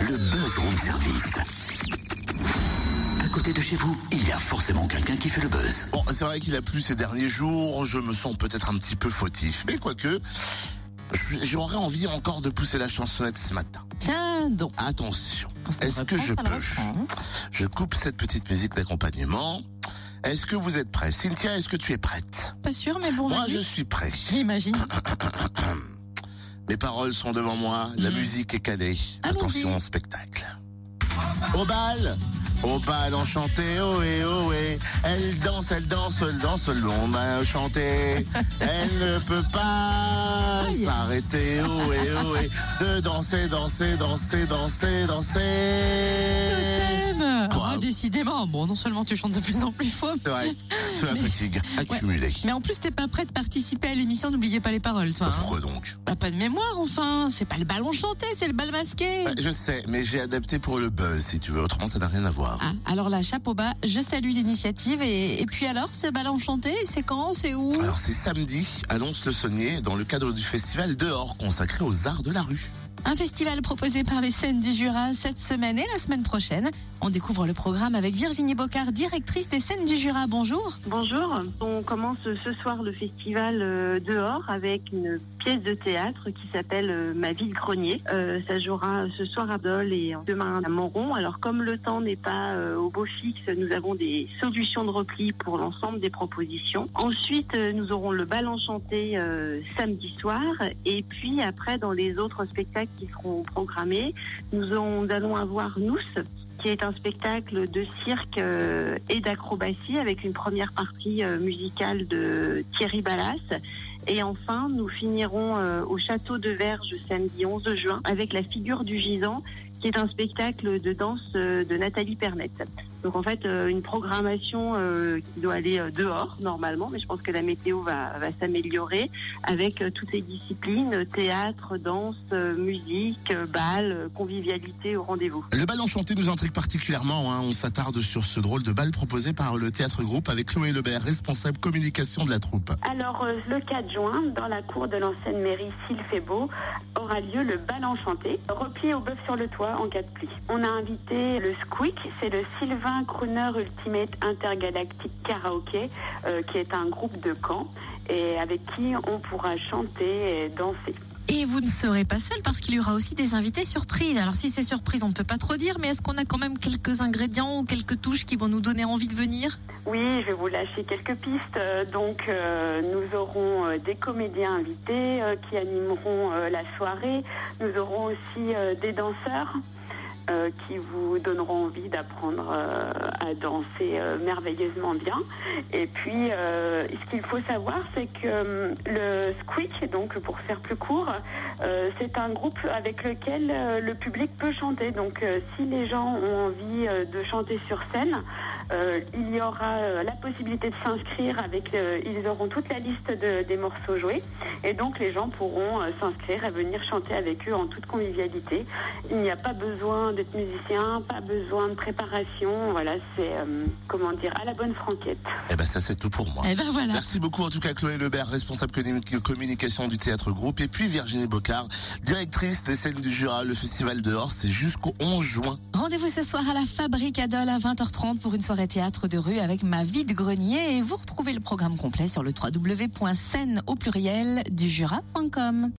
le buzz room service. À côté de chez vous, il y a forcément quelqu'un qui fait le buzz. Bon, c'est vrai qu'il a plu ces derniers jours, je me sens peut-être un petit peu fautif, mais quoique, j'aurais envie encore de pousser la chansonnette ce matin. Tiens donc. Attention, ça est-ce que je peux hein. Je coupe cette petite musique d'accompagnement. Est-ce que vous êtes prêts? Cynthia, est-ce que tu es prête? Pas sûr, mais bon, Moi, je suis prêt. J'imagine. Mes paroles sont devant moi, la Mhm. musique est calée. Allons-y. Attention au spectacle. Au bal Au bal enchanté, oh et oh et Elle danse, elle danse, elle danse, l'on m'a chanté. Elle ne peut pas s'arrêter, oh et oh et De danser, danser, danser, danser, danser. Quoi Ah, Décidément, bon, non seulement tu chantes de plus en plus faux, C'est vrai, c'est la fatigue accumulée. mais en plus t'es pas prêt de participer à l'émission, n'oubliez pas les paroles, toi. hein. Pourquoi donc? Bah, pas de mémoire, enfin. C'est pas le ballon chanté, c'est le bal masqué. Bah, Je sais, mais j'ai adapté pour le buzz, si tu veux. Autrement, ça n'a rien à voir. Ah, alors là, chapeau bas, je salue l'initiative. Et, et puis alors, ce bal enchanté, c'est quand, c'est où? Alors c'est samedi à Lons-le-Saunier dans le cadre du festival Dehors consacré aux arts de la rue. Un festival proposé par les scènes du Jura cette semaine et la semaine prochaine. On découvre le programme avec Virginie Bocard, directrice des scènes du Jura. Bonjour. Bonjour, on commence ce soir le festival euh, dehors avec une pièce de théâtre qui s'appelle euh, Ma vie de grenier. Euh, ça jouera ce soir à Dole et demain à Montron. Alors comme le temps n'est pas au beau fixe, nous avons des solutions de repli pour l'ensemble des propositions. Ensuite, nous aurons le bal enchanté samedi soir et puis après dans les autres spectacles qui seront programmés, nous allons avoir Nous qui est un spectacle de cirque euh, et d'acrobatie avec une première partie euh, musicale de Thierry Ballas. Et enfin, nous finirons euh, au château de Verge samedi 11 juin avec la figure du gisant qui est un spectacle de danse euh, de Nathalie Pernette. Donc en fait, euh, une programmation qui doit aller dehors normalement, mais je pense que la météo va, va s'améliorer avec toutes les disciplines, théâtre, danse, musique, bal, convivialité au rendez-vous. Le bal enchanté nous intrigue particulièrement. hein. On s'attarde sur ce drôle de bal proposé par le théâtre groupe avec Chloé Lebert, responsable communication de la troupe. Alors, le 4 dans la cour de l'ancienne mairie Sylphébeau, aura lieu le bal enchanté, replié au bœuf sur le toit en cas de pluie. On a invité le Squeak, c'est le Sylvain Crooner Ultimate Intergalactic Karaoke, euh, qui est un groupe de camp, et avec qui on pourra chanter et danser. Et vous ne serez pas seul parce qu'il y aura aussi des invités surprises. Alors si c'est surprise, on ne peut pas trop dire, mais est-ce qu'on a quand même quelques ingrédients ou quelques touches qui vont nous donner envie de venir? Oui, je vais vous lâcher quelques pistes. Euh, Donc, euh, nous aurons euh, des comédiens invités qui animeront la soirée. Nous aurons aussi des danseurs euh, qui vous donneront envie d'apprendre euh, à danser euh, merveilleusement bien. Et puis, ce qu'il faut savoir, c'est que le Squeak, donc pour faire plus court, c'est un groupe avec lequel le public peut chanter. Donc, si les gens ont envie de chanter sur scène, euh, il y aura euh, la possibilité de s'inscrire avec, euh, ils auront toute la liste de- des morceaux joués et donc les gens pourront euh, s'inscrire et venir chanter avec eux en toute convivialité. Il n'y a pas besoin d'être musicien, pas besoin de préparation, voilà, c'est euh, comment dire à la bonne franquette. Eh ben ça c'est tout pour moi. Eh ben voilà. Merci beaucoup en tout cas Chloé Lebert, responsable communi- communication du théâtre groupe, et puis Virginie Bocard, directrice des scènes du Jura. Le festival dehors, c'est jusqu'au 11 juin. Rendez-vous ce soir à la Fabrique Adol à 20h30 pour une soirée théâtre de rue avec ma vie de grenier et vous retrouvez le programme complet sur le www.scène au pluriel du jura.com.